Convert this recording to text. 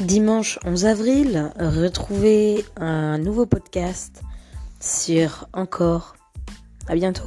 Dimanche 11 avril, retrouvez un nouveau podcast sur Encore. À bientôt.